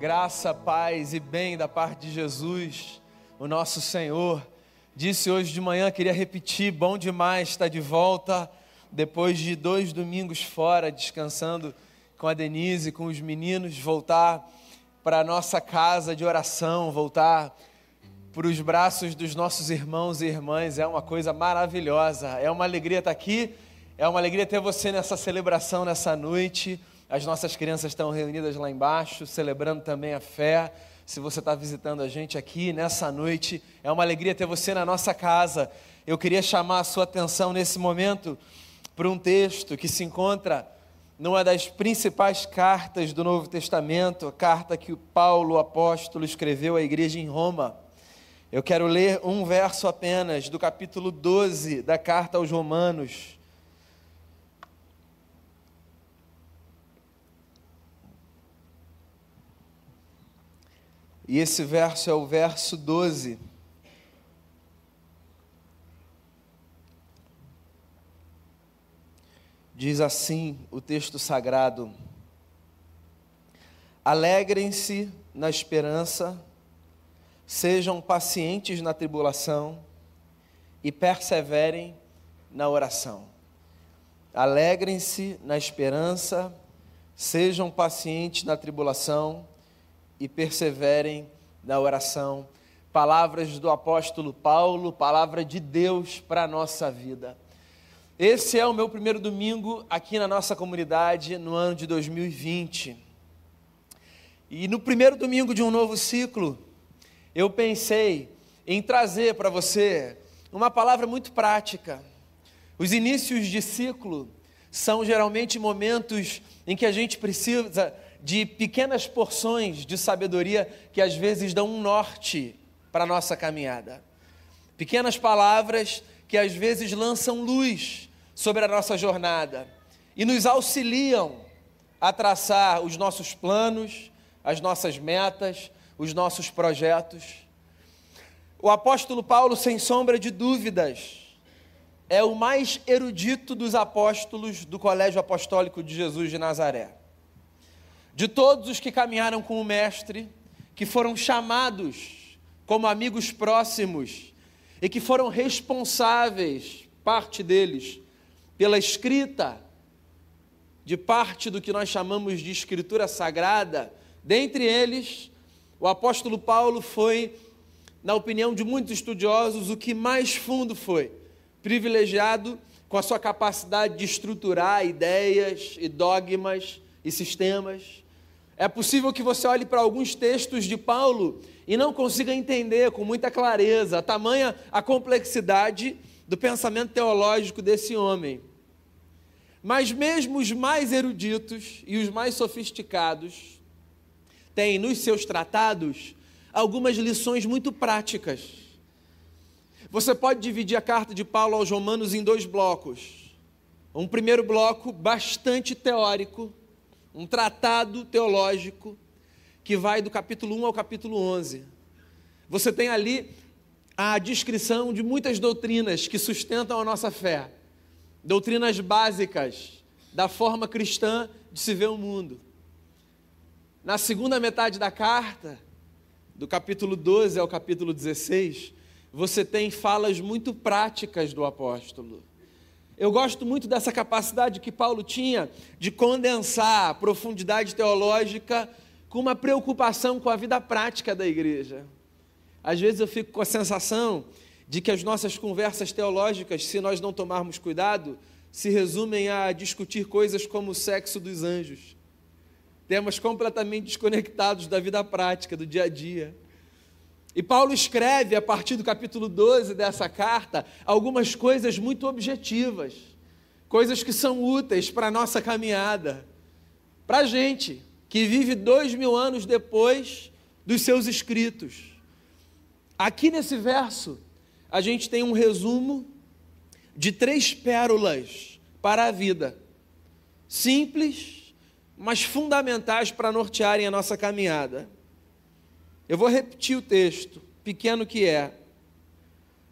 Graça, paz e bem da parte de Jesus, o nosso Senhor. Disse hoje de manhã, queria repetir, bom demais estar de volta depois de dois domingos fora, descansando com a Denise, com os meninos, voltar para a nossa casa de oração, voltar para os braços dos nossos irmãos e irmãs, é uma coisa maravilhosa, é uma alegria estar aqui, é uma alegria ter você nessa celebração, nessa noite. As nossas crianças estão reunidas lá embaixo, celebrando também a fé. Se você está visitando a gente aqui nessa noite, é uma alegria ter você na nossa casa. Eu queria chamar a sua atenção nesse momento para um texto que se encontra numa das principais cartas do Novo Testamento, a carta que Paulo, o apóstolo, escreveu à igreja em Roma. Eu quero ler um verso apenas do capítulo 12 da carta aos Romanos. E esse verso é o verso 12. Diz assim o texto sagrado: Alegrem-se na esperança, sejam pacientes na tribulação e perseverem na oração. Alegrem-se na esperança, sejam pacientes na tribulação e perseverem na oração. Palavras do apóstolo Paulo, palavra de Deus para a nossa vida. Esse é o meu primeiro domingo aqui na nossa comunidade no ano de 2020. E no primeiro domingo de um novo ciclo, eu pensei em trazer para você uma palavra muito prática. Os inícios de ciclo são geralmente momentos em que a gente precisa de pequenas porções de sabedoria que às vezes dão um norte para a nossa caminhada. Pequenas palavras que às vezes lançam luz sobre a nossa jornada e nos auxiliam a traçar os nossos planos, as nossas metas, os nossos projetos. O apóstolo Paulo, sem sombra de dúvidas, é o mais erudito dos apóstolos do Colégio Apostólico de Jesus de Nazaré de todos os que caminharam com o Mestre, que foram chamados como amigos próximos e que foram responsáveis, parte deles, pela escrita de parte do que nós chamamos de escritura sagrada, dentre eles, o apóstolo Paulo foi, na opinião de muitos estudiosos, o que mais fundo foi, privilegiado com a sua capacidade de estruturar ideias e dogmas e sistemas. É possível que você olhe para alguns textos de Paulo e não consiga entender com muita clareza a tamanha a complexidade do pensamento teológico desse homem. Mas mesmo os mais eruditos e os mais sofisticados têm nos seus tratados algumas lições muito práticas. Você pode dividir a carta de Paulo aos Romanos em dois blocos. Um primeiro bloco bastante teórico, um tratado teológico que vai do capítulo 1 ao capítulo 11. Você tem ali a descrição de muitas doutrinas que sustentam a nossa fé, doutrinas básicas da forma cristã de se ver o mundo. Na segunda metade da carta, do capítulo 12 ao capítulo 16, você tem falas muito práticas do apóstolo. Eu gosto muito dessa capacidade que Paulo tinha de condensar a profundidade teológica com uma preocupação com a vida prática da igreja. Às vezes eu fico com a sensação de que as nossas conversas teológicas, se nós não tomarmos cuidado, se resumem a discutir coisas como o sexo dos anjos. Temas completamente desconectados da vida prática, do dia a dia. E Paulo escreve, a partir do capítulo 12 dessa carta, algumas coisas muito objetivas, coisas que são úteis para a nossa caminhada, para a gente que vive dois mil anos depois dos seus escritos. Aqui nesse verso, a gente tem um resumo de três pérolas para a vida, simples, mas fundamentais para nortearem a nossa caminhada. Eu vou repetir o texto, pequeno que é.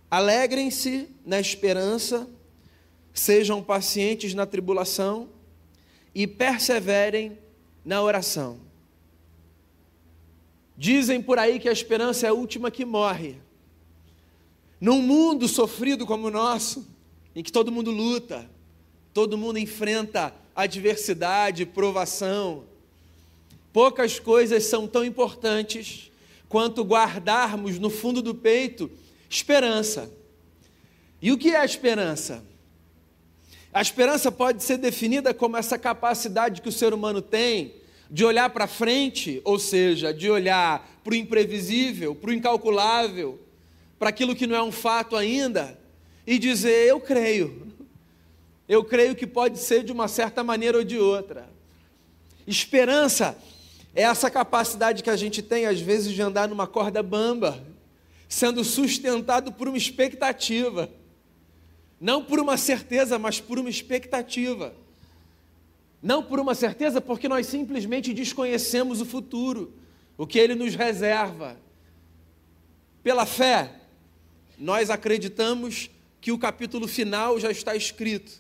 Alegrem-se na esperança, sejam pacientes na tribulação e perseverem na oração. Dizem por aí que a esperança é a última que morre. Num mundo sofrido como o nosso, em que todo mundo luta, todo mundo enfrenta adversidade, provação, poucas coisas são tão importantes quanto guardarmos no fundo do peito esperança. E o que é a esperança? A esperança pode ser definida como essa capacidade que o ser humano tem de olhar para frente, ou seja, de olhar para o imprevisível, para o incalculável, para aquilo que não é um fato ainda, e dizer: Eu creio. Eu creio que pode ser de uma certa maneira ou de outra. Esperança é essa capacidade que a gente tem, às vezes, de andar numa corda bamba, sendo sustentado por uma expectativa. Não por uma certeza, mas por uma expectativa. Não por uma certeza, porque nós simplesmente desconhecemos o futuro, o que ele nos reserva. Pela fé, nós acreditamos que o capítulo final já está escrito.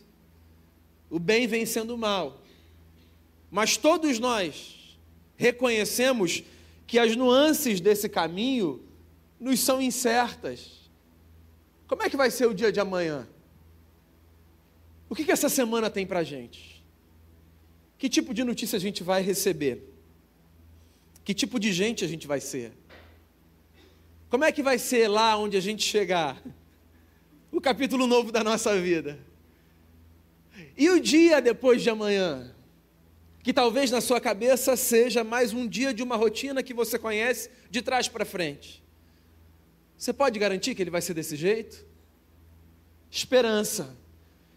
O bem vencendo o mal. Mas todos nós reconhecemos que as nuances desse caminho nos são incertas. Como é que vai ser o dia de amanhã? O que, que essa semana tem para a gente? Que tipo de notícia a gente vai receber? Que tipo de gente a gente vai ser? Como é que vai ser lá onde a gente chegar? O capítulo novo da nossa vida. E o dia depois de amanhã? Que talvez na sua cabeça seja mais um dia de uma rotina que você conhece de trás para frente. Você pode garantir que ele vai ser desse jeito? Esperança.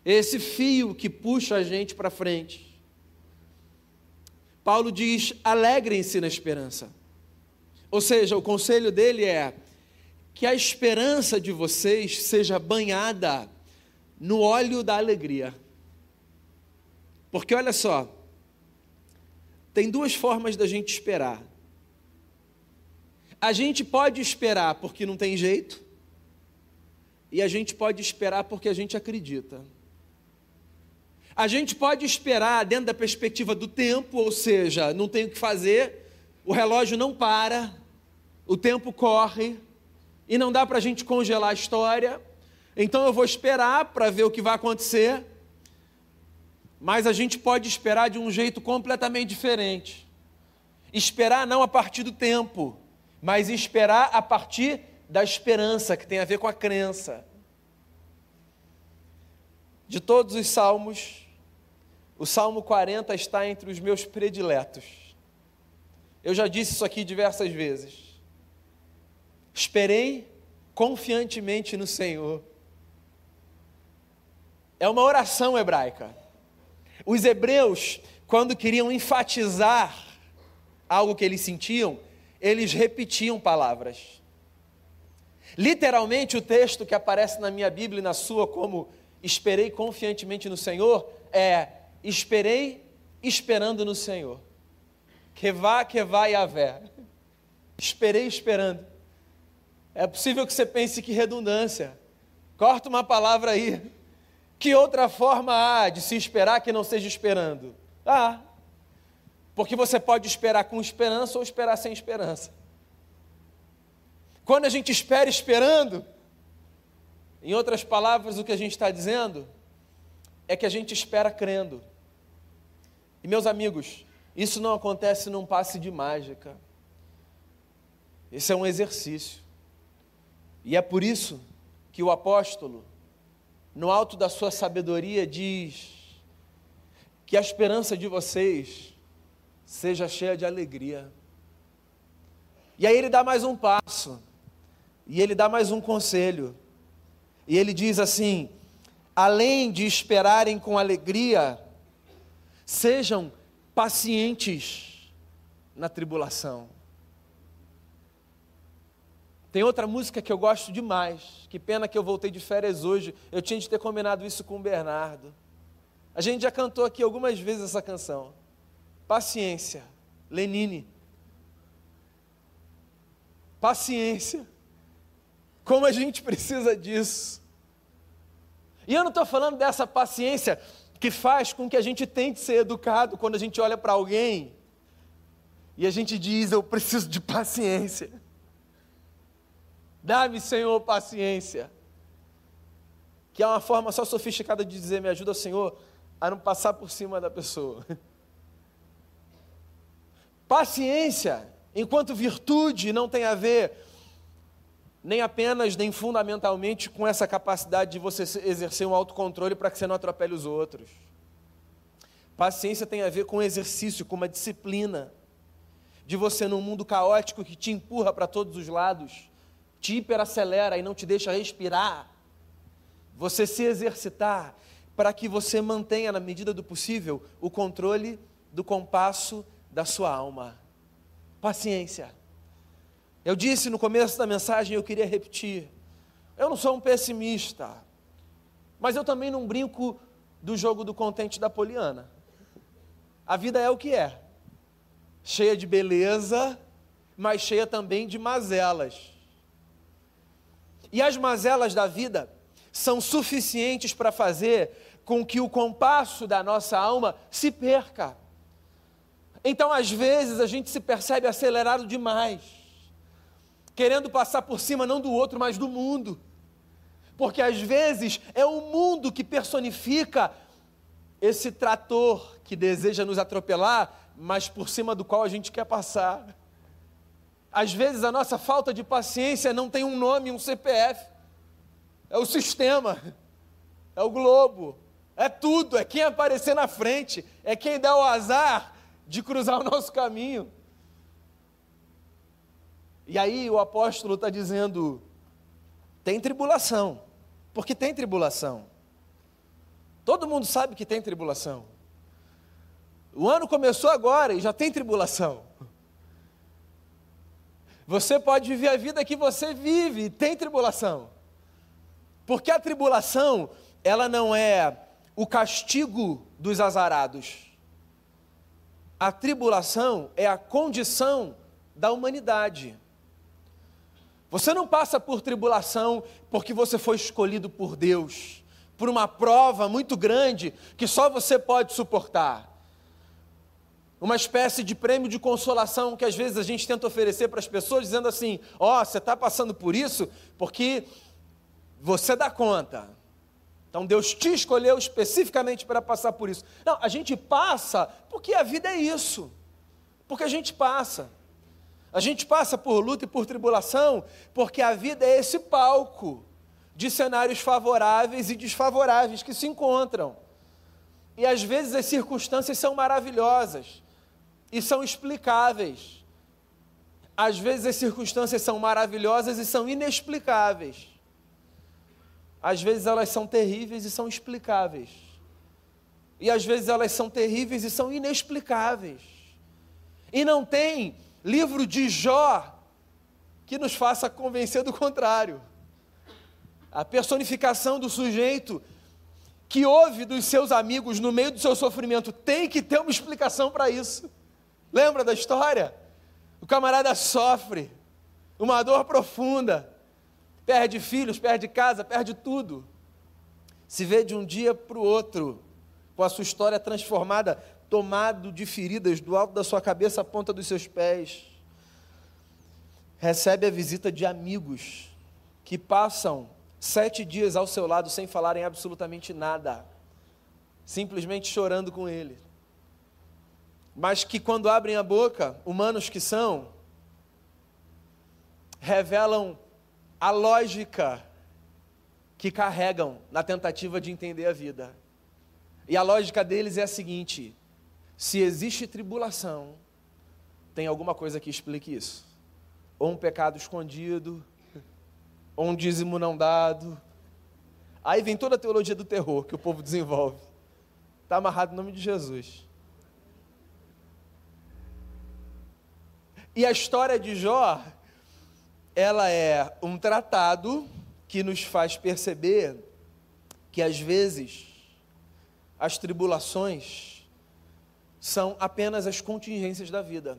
Esse fio que puxa a gente para frente. Paulo diz: alegrem-se na esperança. Ou seja, o conselho dele é que a esperança de vocês seja banhada no óleo da alegria. Porque olha só, tem duas formas da gente esperar. A gente pode esperar porque não tem jeito, e a gente pode esperar porque a gente acredita. A gente pode esperar dentro da perspectiva do tempo, ou seja, não tem o que fazer, o relógio não para, o tempo corre, e não dá para a gente congelar a história, então eu vou esperar para ver o que vai acontecer, mas a gente pode esperar de um jeito completamente diferente. Esperar não a partir do tempo, mas esperar a partir da esperança, que tem a ver com a crença. De todos os salmos, o Salmo 40 está entre os meus prediletos. Eu já disse isso aqui diversas vezes. Esperei confiantemente no Senhor. É uma oração hebraica. Os hebreus, quando queriam enfatizar algo que eles sentiam, eles repetiam palavras. Literalmente, o texto que aparece na minha Bíblia e na sua, como esperei confiantemente no Senhor, é esperei esperando no Senhor. Que vá, que vá haver. Esperei esperando. É possível que você pense que redundância. Corta uma palavra aí. Que outra forma há de se esperar que não seja esperando? Ah, porque você pode esperar com esperança ou esperar sem esperança. Quando a gente espera esperando, em outras palavras, o que a gente está dizendo é que a gente espera crendo. E meus amigos, isso não acontece num passe de mágica. Esse é um exercício. E é por isso que o apóstolo, no alto da sua sabedoria, diz que a esperança de vocês seja cheia de alegria. E aí ele dá mais um passo, e ele dá mais um conselho, e ele diz assim: além de esperarem com alegria, Sejam pacientes na tribulação. Tem outra música que eu gosto demais. Que pena que eu voltei de férias hoje. Eu tinha de ter combinado isso com o Bernardo. A gente já cantou aqui algumas vezes essa canção. Paciência, Lenine. Paciência. Como a gente precisa disso. E eu não estou falando dessa paciência que faz com que a gente tente ser educado quando a gente olha para alguém E a gente diz: Eu preciso de paciência. Dá-me, Senhor, paciência. Que é uma forma só sofisticada de dizer: Me ajuda, Senhor, a não passar por cima da pessoa. Paciência, enquanto virtude, não tem a ver nem apenas, nem fundamentalmente com essa capacidade de você exercer um autocontrole para que você não atropele os outros. Paciência tem a ver com exercício, com uma disciplina, de você num mundo caótico que te empurra para todos os lados, te hiperacelera e não te deixa respirar, você se exercitar para que você mantenha, na medida do possível, o controle do compasso da sua alma. Paciência. Eu disse no começo da mensagem, eu queria repetir. Eu não sou um pessimista, mas eu também não brinco do jogo do contente da Poliana. A vida é o que é, cheia de beleza, mas cheia também de mazelas. E as mazelas da vida são suficientes para fazer com que o compasso da nossa alma se perca. Então, às vezes, a gente se percebe acelerado demais, querendo passar por cima não do outro, mas do mundo. Porque às vezes é o mundo que personifica esse trator que deseja nos atropelar, mas por cima do qual a gente quer passar. Às vezes a nossa falta de paciência não tem um nome, um CPF. É o sistema, é o globo, é tudo, é quem aparecer na frente, é quem dá o azar de cruzar o nosso caminho. E aí o apóstolo está dizendo: tem tribulação, porque tem tribulação. Todo mundo sabe que tem tribulação. O ano começou agora e já tem tribulação. Você pode viver a vida que você vive tem tribulação. Porque a tribulação, ela não é o castigo dos azarados. A tribulação é a condição da humanidade. Você não passa por tribulação porque você foi escolhido por Deus, por uma prova muito grande que só você pode suportar. Uma espécie de prêmio de consolação que às vezes a gente tenta oferecer para as pessoas, dizendo assim: Ó, oh, você está passando por isso porque você dá conta. Então Deus te escolheu especificamente para passar por isso. Não, a gente passa porque a vida é isso. Porque a gente passa. A gente passa por luta e por tribulação porque a vida é esse palco de cenários favoráveis e desfavoráveis que se encontram. E às vezes as circunstâncias são maravilhosas e são explicáveis. Às vezes as circunstâncias são maravilhosas e são inexplicáveis às vezes elas são terríveis e são explicáveis. E às vezes elas são terríveis e são inexplicáveis. E não tem livro de Jó que nos faça convencer do contrário. A personificação do sujeito que ouve dos seus amigos no meio do seu sofrimento tem que ter uma explicação para isso. Lembra da história? O camarada sofre uma dor profunda perde filhos, perde casa, perde tudo. Se vê de um dia para o outro, com a sua história transformada, tomado de feridas do alto da sua cabeça à ponta dos seus pés. Recebe a visita de amigos que passam sete dias ao seu lado sem falarem absolutamente nada, simplesmente chorando com ele. Mas que quando abrem a boca, humanos que são, revelam a lógica que carregam na tentativa de entender a vida. E a lógica deles é a seguinte: se existe tribulação, tem alguma coisa que explique isso. Ou um pecado escondido, ou um dízimo não dado. Aí vem toda a teologia do terror que o povo desenvolve. Está amarrado em nome de Jesus. E a história de Jó ela é um tratado que nos faz perceber que às vezes as tribulações são apenas as contingências da vida.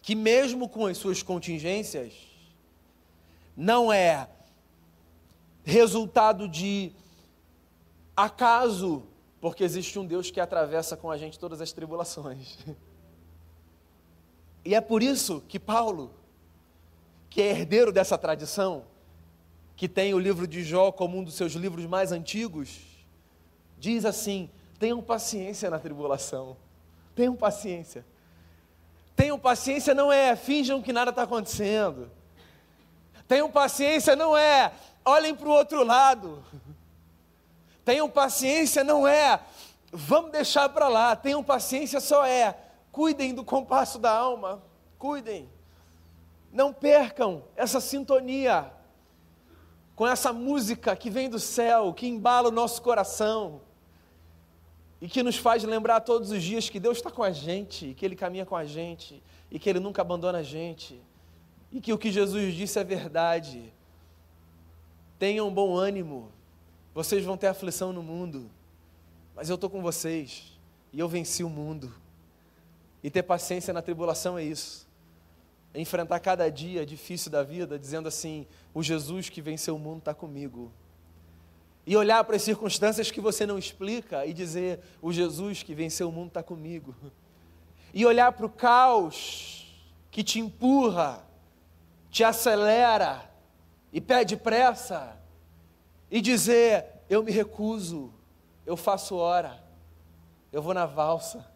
Que mesmo com as suas contingências, não é resultado de acaso, porque existe um Deus que atravessa com a gente todas as tribulações. E é por isso que Paulo, que é herdeiro dessa tradição, que tem o livro de Jó como um dos seus livros mais antigos, diz assim: tenham paciência na tribulação, tenham paciência. Tenham paciência não é finjam que nada está acontecendo. Tenham paciência não é olhem para o outro lado. Tenham paciência não é vamos deixar para lá. Tenham paciência só é cuidem do compasso da alma, cuidem. Não percam essa sintonia com essa música que vem do céu, que embala o nosso coração e que nos faz lembrar todos os dias que Deus está com a gente, que Ele caminha com a gente e que Ele nunca abandona a gente e que o que Jesus disse é verdade. Tenham bom ânimo, vocês vão ter aflição no mundo, mas eu estou com vocês e eu venci o mundo. E ter paciência na tribulação é isso enfrentar cada dia difícil da vida, dizendo assim: o Jesus que venceu o mundo está comigo. E olhar para as circunstâncias que você não explica e dizer: o Jesus que venceu o mundo está comigo. E olhar para o caos que te empurra, te acelera e pede pressa, e dizer: eu me recuso, eu faço hora, eu vou na valsa.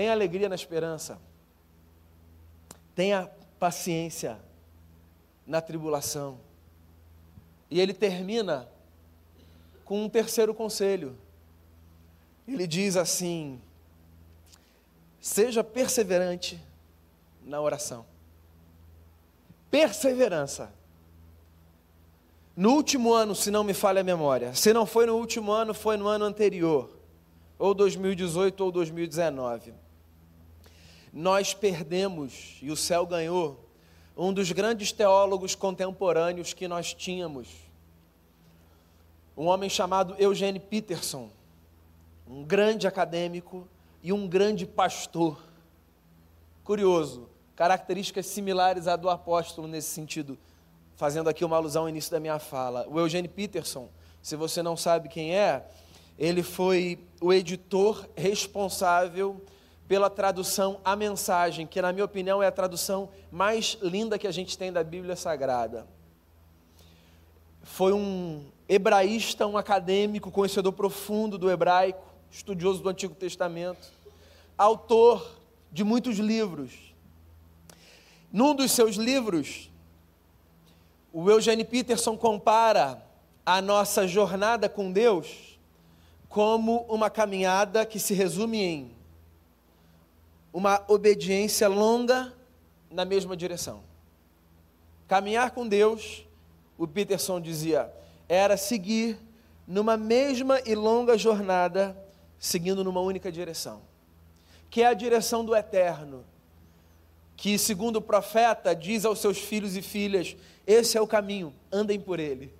Tenha alegria na esperança. Tenha paciência na tribulação. E ele termina com um terceiro conselho. Ele diz assim: seja perseverante na oração. Perseverança. No último ano, se não me falha a memória, se não foi no último ano, foi no ano anterior ou 2018 ou 2019. Nós perdemos, e o céu ganhou, um dos grandes teólogos contemporâneos que nós tínhamos. Um homem chamado Eugene Peterson, um grande acadêmico e um grande pastor. Curioso, características similares à do apóstolo nesse sentido, fazendo aqui uma alusão ao início da minha fala. O Eugene Peterson, se você não sabe quem é, ele foi o editor responsável pela tradução A Mensagem, que, na minha opinião, é a tradução mais linda que a gente tem da Bíblia Sagrada. Foi um hebraísta, um acadêmico, conhecedor profundo do hebraico, estudioso do Antigo Testamento, autor de muitos livros. Num dos seus livros, o Eugene Peterson compara a nossa jornada com Deus como uma caminhada que se resume em uma obediência longa na mesma direção. Caminhar com Deus, o Peterson dizia, era seguir numa mesma e longa jornada, seguindo numa única direção, que é a direção do eterno, que, segundo o profeta, diz aos seus filhos e filhas: esse é o caminho, andem por ele.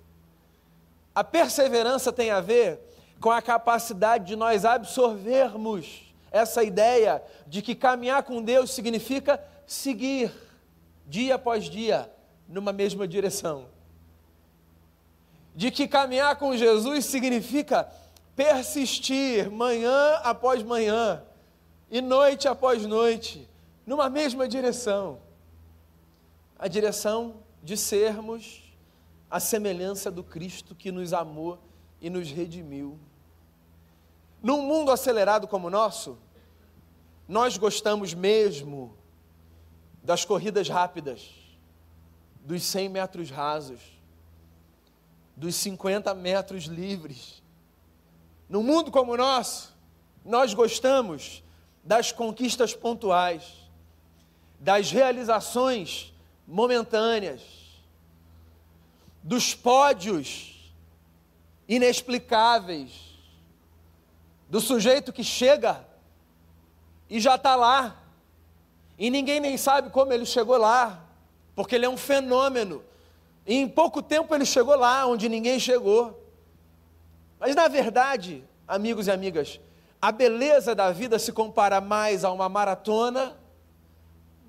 A perseverança tem a ver com a capacidade de nós absorvermos essa ideia de que caminhar com Deus significa seguir dia após dia numa mesma direção. De que caminhar com Jesus significa persistir manhã após manhã e noite após noite numa mesma direção. A direção de sermos a semelhança do Cristo que nos amou e nos redimiu. Num mundo acelerado como o nosso, nós gostamos mesmo das corridas rápidas, dos 100 metros rasos, dos 50 metros livres. Num mundo como o nosso, nós gostamos das conquistas pontuais, das realizações momentâneas, dos pódios inexplicáveis do sujeito que chega e já está lá, e ninguém nem sabe como ele chegou lá, porque ele é um fenômeno, e em pouco tempo ele chegou lá onde ninguém chegou. Mas na verdade, amigos e amigas, a beleza da vida se compara mais a uma maratona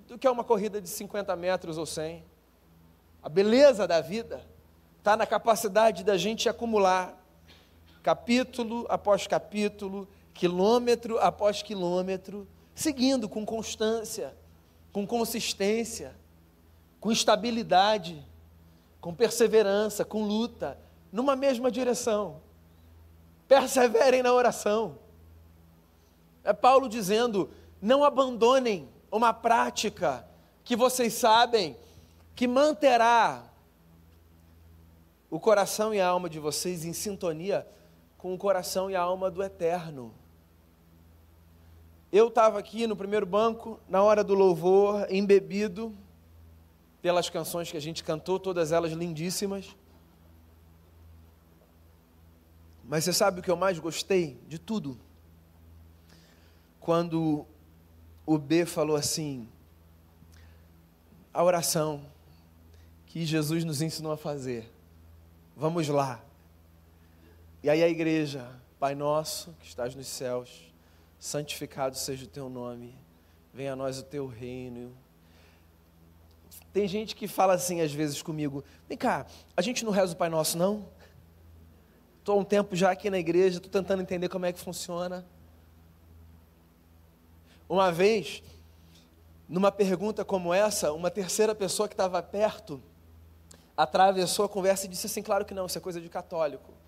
do que a uma corrida de 50 metros ou 100. A beleza da vida está na capacidade da gente acumular capítulo após capítulo, quilômetro após quilômetro, seguindo com constância, com consistência, com estabilidade, com perseverança, com luta, numa mesma direção. Perseverem na oração. É Paulo dizendo: não abandonem uma prática que vocês sabem que manterá o coração e a alma de vocês em sintonia com o coração e a alma do eterno. Eu estava aqui no primeiro banco, na hora do louvor, embebido pelas canções que a gente cantou, todas elas lindíssimas. Mas você sabe o que eu mais gostei de tudo? Quando o B falou assim: a oração que Jesus nos ensinou a fazer. Vamos lá. E aí a igreja, Pai nosso que estás nos céus, santificado seja o teu nome, venha a nós o teu reino. Tem gente que fala assim às vezes comigo: vem cá, a gente não reza o Pai Nosso, não? Estou um tempo já aqui na igreja, estou tentando entender como é que funciona. Uma vez, numa pergunta como essa, uma terceira pessoa que estava perto atravessou a conversa e disse assim: Claro que não, isso é coisa de católico.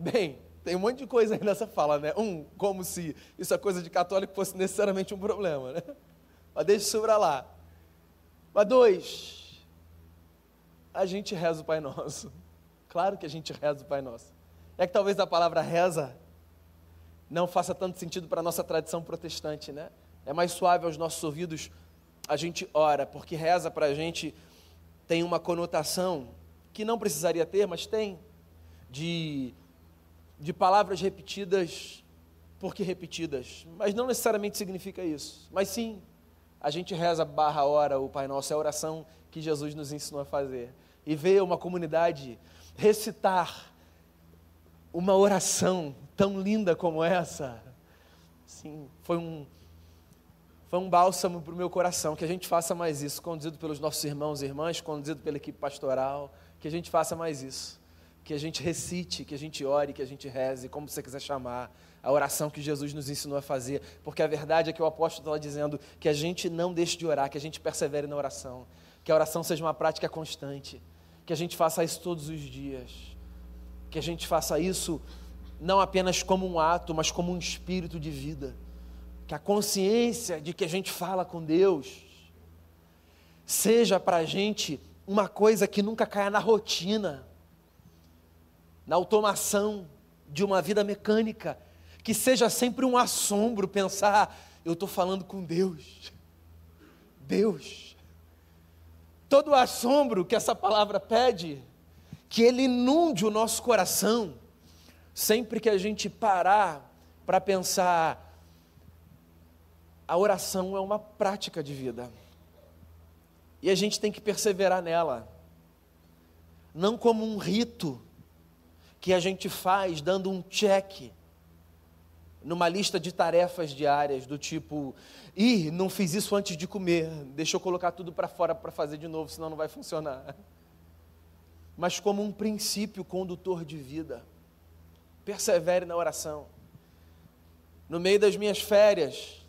Bem, tem um monte de coisa aí nessa fala, né? Um, como se isso é coisa de católico fosse necessariamente um problema, né? Mas deixa isso para lá. Mas dois, a gente reza o Pai Nosso. Claro que a gente reza o Pai Nosso. É que talvez a palavra reza não faça tanto sentido para a nossa tradição protestante, né? É mais suave aos nossos ouvidos a gente ora, porque reza para a gente tem uma conotação que não precisaria ter, mas tem, de de palavras repetidas porque repetidas, mas não necessariamente significa isso. Mas sim, a gente reza barra hora o Pai Nosso, é a oração que Jesus nos ensinou a fazer. E ver uma comunidade recitar uma oração tão linda como essa, sim, foi um, foi um bálsamo para o meu coração. Que a gente faça mais isso, conduzido pelos nossos irmãos e irmãs, conduzido pela equipe pastoral, que a gente faça mais isso que a gente recite, que a gente ore, que a gente reze, como você quiser chamar, a oração que Jesus nos ensinou a fazer, porque a verdade é que o apóstolo está dizendo que a gente não deixe de orar, que a gente persevere na oração, que a oração seja uma prática constante, que a gente faça isso todos os dias, que a gente faça isso não apenas como um ato, mas como um espírito de vida, que a consciência de que a gente fala com Deus seja para a gente uma coisa que nunca caia na rotina, na automação de uma vida mecânica, que seja sempre um assombro pensar, eu estou falando com Deus. Deus. Todo o assombro que essa palavra pede, que ele inunde o nosso coração, sempre que a gente parar para pensar, a oração é uma prática de vida. E a gente tem que perseverar nela, não como um rito, que a gente faz dando um check numa lista de tarefas diárias, do tipo, ih, não fiz isso antes de comer, deixa eu colocar tudo para fora para fazer de novo, senão não vai funcionar. Mas como um princípio condutor de vida. Persevere na oração. No meio das minhas férias,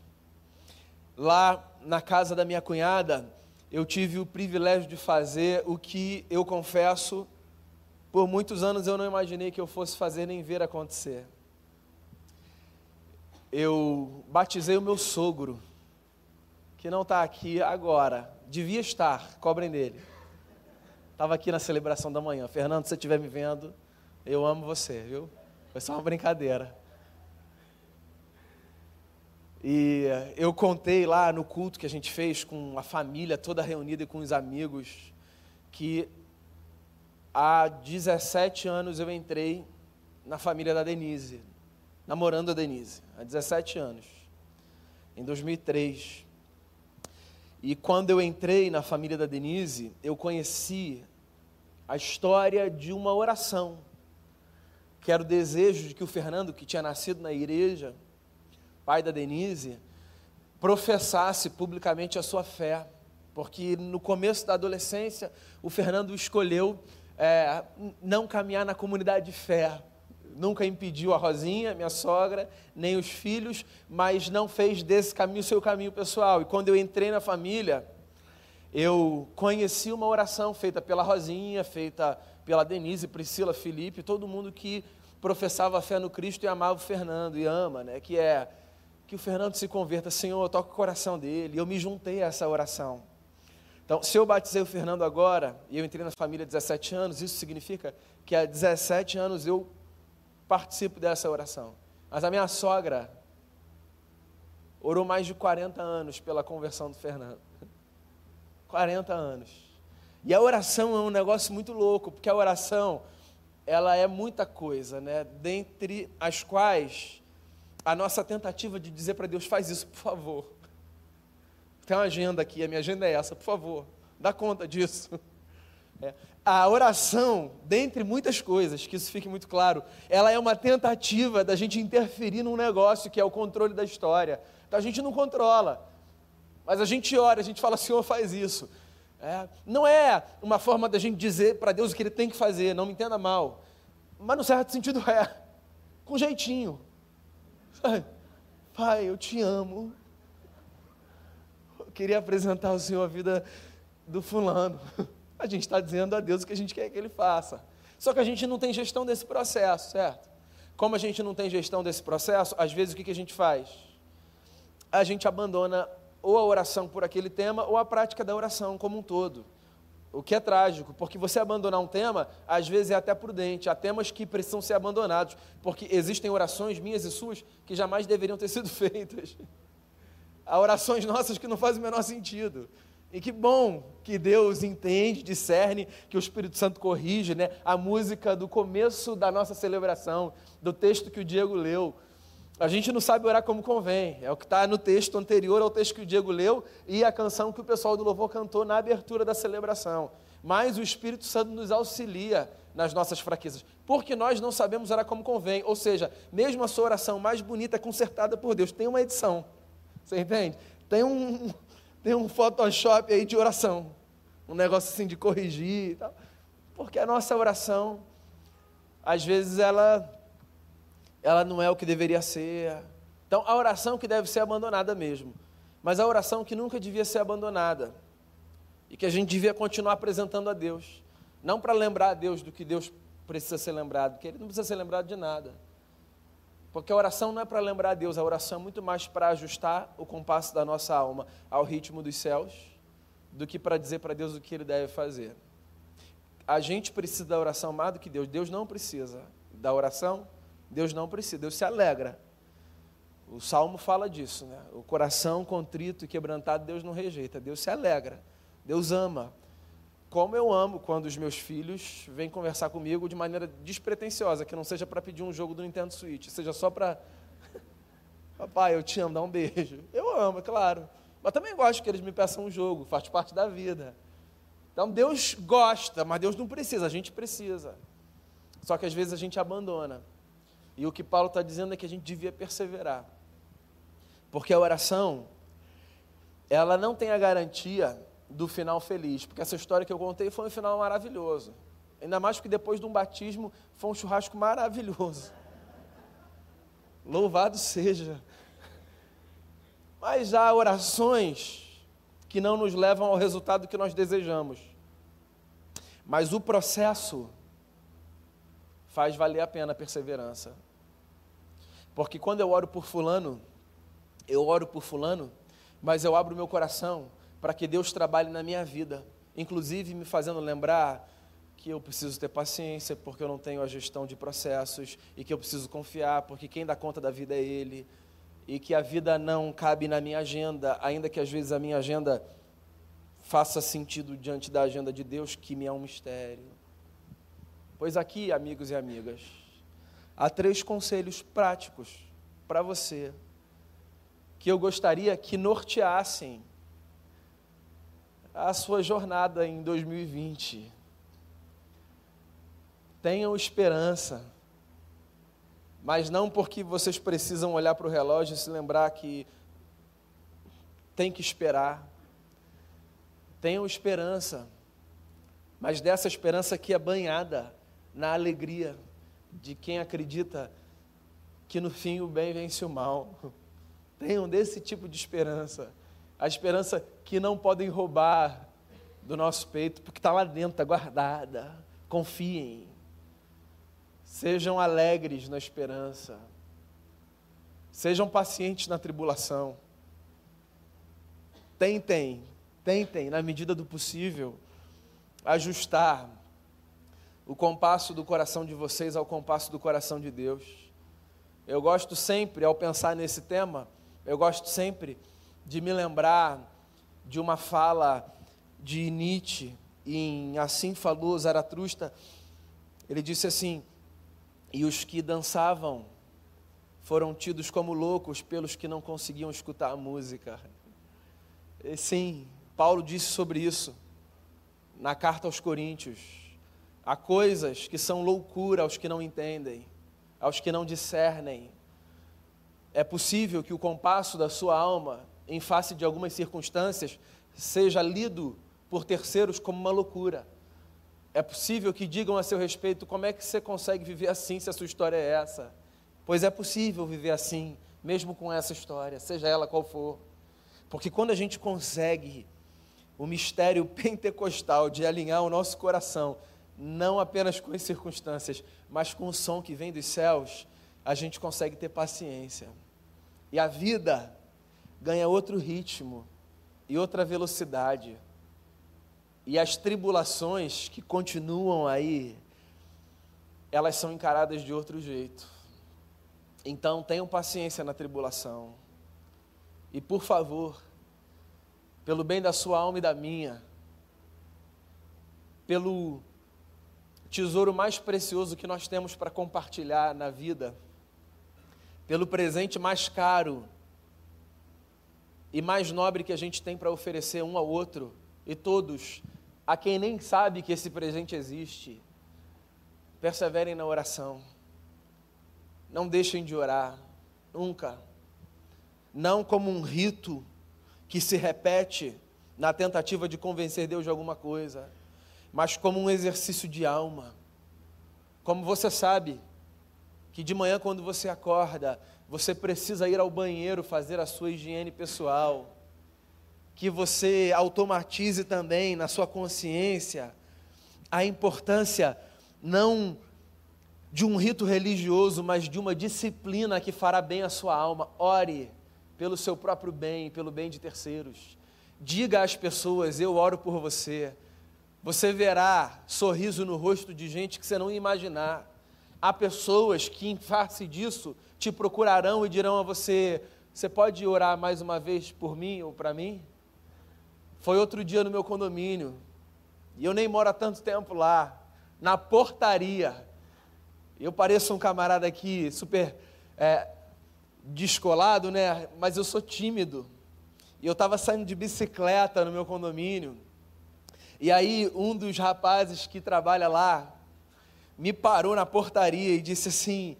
lá na casa da minha cunhada, eu tive o privilégio de fazer o que eu confesso por muitos anos eu não imaginei que eu fosse fazer nem ver acontecer. Eu batizei o meu sogro, que não está aqui agora, devia estar, cobrem dele. Estava aqui na celebração da manhã. Fernando, se você estiver me vendo, eu amo você, viu? Foi só uma brincadeira. E eu contei lá no culto que a gente fez com a família toda reunida e com os amigos que há 17 anos eu entrei na família da Denise, namorando a Denise, há 17 anos, em 2003. E quando eu entrei na família da Denise, eu conheci a história de uma oração, que era o desejo de que o Fernando, que tinha nascido na igreja, pai da Denise, professasse publicamente a sua fé, porque no começo da adolescência o Fernando escolheu é, não caminhar na comunidade de fé, nunca impediu a Rosinha, minha sogra, nem os filhos, mas não fez desse caminho seu caminho pessoal. E quando eu entrei na família, eu conheci uma oração feita pela Rosinha, feita pela Denise, Priscila, Felipe, todo mundo que professava fé no Cristo e amava o Fernando e ama, né? Que é que o Fernando se converta, Senhor, toca o coração dele. Eu me juntei a essa oração. Então, se eu batizei o Fernando agora e eu entrei na família há 17 anos, isso significa que há 17 anos eu participo dessa oração. Mas a minha sogra orou mais de 40 anos pela conversão do Fernando. 40 anos. E a oração é um negócio muito louco, porque a oração, ela é muita coisa, né? Dentre as quais a nossa tentativa de dizer para Deus, faz isso, por favor. Tem uma agenda aqui, a minha agenda é essa, por favor, dá conta disso. É. A oração, dentre muitas coisas, que isso fique muito claro, ela é uma tentativa da gente interferir num negócio que é o controle da história. Então a gente não controla, mas a gente ora, a gente fala, Senhor, faz isso. É. Não é uma forma da gente dizer para Deus o que Ele tem que fazer, não me entenda mal. Mas no certo sentido é, com jeitinho. Pai, eu te amo. Queria apresentar ao Senhor a vida do fulano. A gente está dizendo a Deus o que a gente quer que Ele faça. Só que a gente não tem gestão desse processo, certo? Como a gente não tem gestão desse processo, às vezes o que a gente faz? A gente abandona ou a oração por aquele tema ou a prática da oração como um todo. O que é trágico, porque você abandonar um tema, às vezes é até prudente. Há temas que precisam ser abandonados, porque existem orações minhas e suas que jamais deveriam ter sido feitas. Há orações nossas que não fazem o menor sentido. E que bom que Deus entende, discerne, que o Espírito Santo corrige, né? A música do começo da nossa celebração, do texto que o Diego leu, a gente não sabe orar como convém. É o que está no texto anterior ao texto que o Diego leu e a canção que o pessoal do louvor cantou na abertura da celebração. Mas o Espírito Santo nos auxilia nas nossas fraquezas, porque nós não sabemos orar como convém. Ou seja, mesmo a sua oração mais bonita, consertada por Deus, tem uma edição. Você entende? Tem um, tem um Photoshop aí de oração. Um negócio assim de corrigir e tal. Porque a nossa oração, às vezes, ela ela não é o que deveria ser. Então, a oração que deve ser abandonada mesmo, mas a oração que nunca devia ser abandonada e que a gente devia continuar apresentando a Deus, não para lembrar a Deus do que Deus precisa ser lembrado, porque Ele não precisa ser lembrado de nada. Porque a oração não é para lembrar a Deus, a oração é muito mais para ajustar o compasso da nossa alma ao ritmo dos céus, do que para dizer para Deus o que Ele deve fazer. A gente precisa da oração mais do que Deus, Deus não precisa da oração Deus não precisa, Deus se alegra. O salmo fala disso, né? O coração contrito e quebrantado, Deus não rejeita, Deus se alegra, Deus ama. Como eu amo quando os meus filhos vêm conversar comigo de maneira despretensiosa, que não seja para pedir um jogo do Nintendo Switch, seja só para. Papai, eu te amo, dá um beijo. Eu amo, é claro. Mas também gosto que eles me peçam um jogo, faz parte da vida. Então Deus gosta, mas Deus não precisa, a gente precisa. Só que às vezes a gente abandona. E o que Paulo está dizendo é que a gente devia perseverar. Porque a oração, ela não tem a garantia do final feliz. Porque essa história que eu contei foi um final maravilhoso. Ainda mais que depois de um batismo foi um churrasco maravilhoso. Louvado seja. Mas há orações que não nos levam ao resultado que nós desejamos. Mas o processo faz valer a pena a perseverança. Porque quando eu oro por fulano, eu oro por fulano, mas eu abro meu coração para que Deus trabalhe na minha vida, inclusive me fazendo lembrar que eu preciso ter paciência porque eu não tenho a gestão de processos e que eu preciso confiar porque quem dá conta da vida é Ele e que a vida não cabe na minha agenda, ainda que às vezes a minha agenda faça sentido diante da agenda de Deus, que me é um mistério. Pois aqui, amigos e amigas, há três conselhos práticos para você que eu gostaria que norteassem a sua jornada em 2020. Tenham esperança, mas não porque vocês precisam olhar para o relógio e se lembrar que tem que esperar. Tenham esperança, mas dessa esperança que é banhada na alegria de quem acredita que no fim o bem vence o mal. Tenham desse tipo de esperança. A esperança que não podem roubar do nosso peito, porque está lá dentro, está guardada. Confiem. Sejam alegres na esperança. Sejam pacientes na tribulação. Tentem, tentem, na medida do possível, ajustar o compasso do coração de vocês ao compasso do coração de Deus. Eu gosto sempre, ao pensar nesse tema, eu gosto sempre de me lembrar de uma fala de Nietzsche, em Assim Falou Zaratrusta. Ele disse assim: E os que dançavam foram tidos como loucos pelos que não conseguiam escutar a música. E, sim, Paulo disse sobre isso na carta aos Coríntios. Há coisas que são loucura aos que não entendem, aos que não discernem. É possível que o compasso da sua alma, em face de algumas circunstâncias, seja lido por terceiros como uma loucura. É possível que digam a seu respeito como é que você consegue viver assim se a sua história é essa. Pois é possível viver assim, mesmo com essa história, seja ela qual for. Porque quando a gente consegue o mistério pentecostal de alinhar o nosso coração, não apenas com as circunstâncias, mas com o som que vem dos céus, a gente consegue ter paciência. E a vida ganha outro ritmo e outra velocidade. E as tribulações que continuam aí, elas são encaradas de outro jeito. Então tenham paciência na tribulação. E por favor, pelo bem da sua alma e da minha, pelo tesouro mais precioso que nós temos para compartilhar na vida, pelo presente mais caro e mais nobre que a gente tem para oferecer um ao outro e todos, a quem nem sabe que esse presente existe, perseverem na oração. Não deixem de orar, nunca. Não como um rito que se repete na tentativa de convencer Deus de alguma coisa, mas como um exercício de alma. Como você sabe que de manhã, quando você acorda, você precisa ir ao banheiro fazer a sua higiene pessoal, que você automatize também na sua consciência a importância não de um rito religioso, mas de uma disciplina que fará bem à sua alma. Ore pelo seu próprio bem, pelo bem de terceiros. Diga às pessoas: Eu oro por você. Você verá sorriso no rosto de gente que você não imaginar. Há pessoas que, em face disso, te procurarão e dirão a você: Você pode orar mais uma vez por mim ou para mim? Foi outro dia no meu condomínio, e eu nem moro há tanto tempo lá, na portaria. Eu pareço um camarada aqui super é, descolado, né? Mas eu sou tímido. E eu estava saindo de bicicleta no meu condomínio. E aí um dos rapazes que trabalha lá me parou na portaria e disse assim: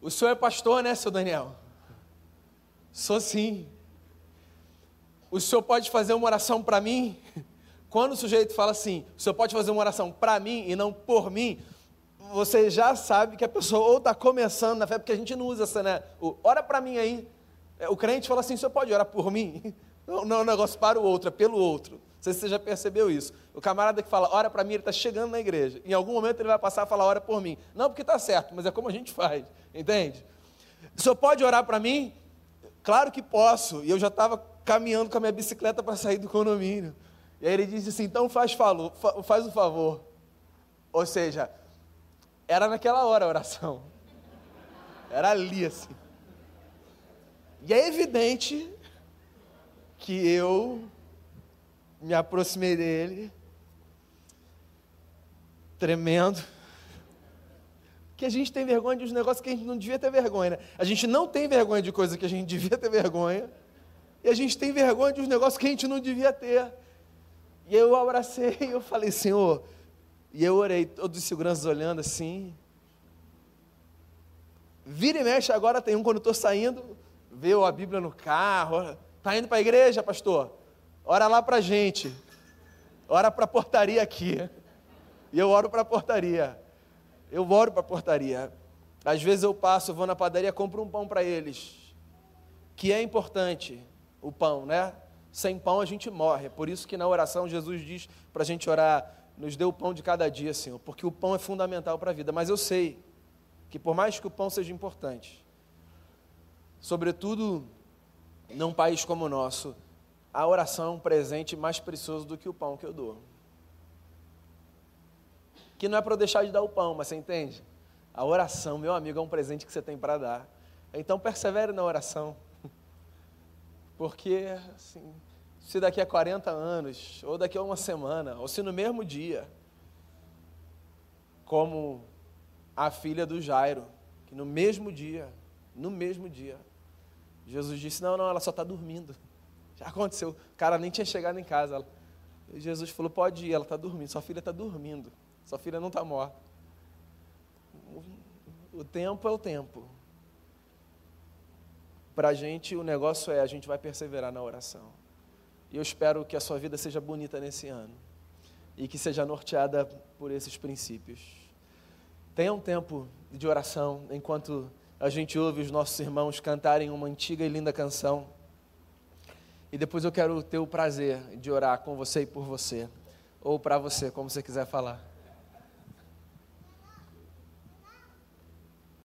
O senhor é pastor, né, seu Daniel? Sou sim. O senhor pode fazer uma oração para mim? Quando o sujeito fala assim, o senhor pode fazer uma oração para mim e não por mim, você já sabe que a pessoa ou está começando na fé, porque a gente não usa essa, né? O, ora para mim aí. É, o crente fala assim: o senhor pode orar por mim? Não, é um negócio para o outro, é pelo outro. Não sei se você já percebeu isso. O camarada que fala, ora para mim, ele está chegando na igreja. Em algum momento ele vai passar a falar, ora por mim. Não porque está certo, mas é como a gente faz, entende? O senhor pode orar para mim? Claro que posso. E eu já estava caminhando com a minha bicicleta para sair do condomínio. E aí ele disse assim: então faz, falo, faz o favor. Ou seja, era naquela hora a oração. Era ali assim. E é evidente que eu me aproximei dele, tremendo, que a gente tem vergonha de uns negócios que a gente não devia ter vergonha. Né? A gente não tem vergonha de coisas que a gente devia ter vergonha, e a gente tem vergonha de uns negócios que a gente não devia ter. E eu abracei e eu falei, Senhor, e eu orei, todos os seguranças olhando assim. Vira e mexe, agora tem um quando estou saindo, vê a Bíblia no carro. Está indo para a igreja, pastor? Ora lá para a gente. Ora para a portaria aqui. E eu oro para a portaria. Eu oro para a portaria. Às vezes eu passo, vou na padaria, compro um pão para eles, que é importante, o pão, né? Sem pão a gente morre. Por isso que na oração Jesus diz para a gente orar, nos dê o pão de cada dia, Senhor, porque o pão é fundamental para a vida. Mas eu sei que por mais que o pão seja importante, sobretudo num país como o nosso, a oração é um presente mais precioso do que o pão que eu dou. Que não é para eu deixar de dar o pão, mas você entende? A oração, meu amigo, é um presente que você tem para dar. Então persevere na oração. Porque, assim, se daqui a 40 anos, ou daqui a uma semana, ou se no mesmo dia, como a filha do Jairo, que no mesmo dia, no mesmo dia, Jesus disse: Não, não, ela só está dormindo. Já aconteceu, o cara nem tinha chegado em casa. Jesus falou: Pode ir, ela está dormindo, sua filha está dormindo, sua filha não está morta. O tempo é o tempo. Para a gente, o negócio é: a gente vai perseverar na oração. E eu espero que a sua vida seja bonita nesse ano e que seja norteada por esses princípios. Tenha um tempo de oração enquanto a gente ouve os nossos irmãos cantarem uma antiga e linda canção. E depois eu quero ter o prazer de orar com você e por você, ou para você, como você quiser falar.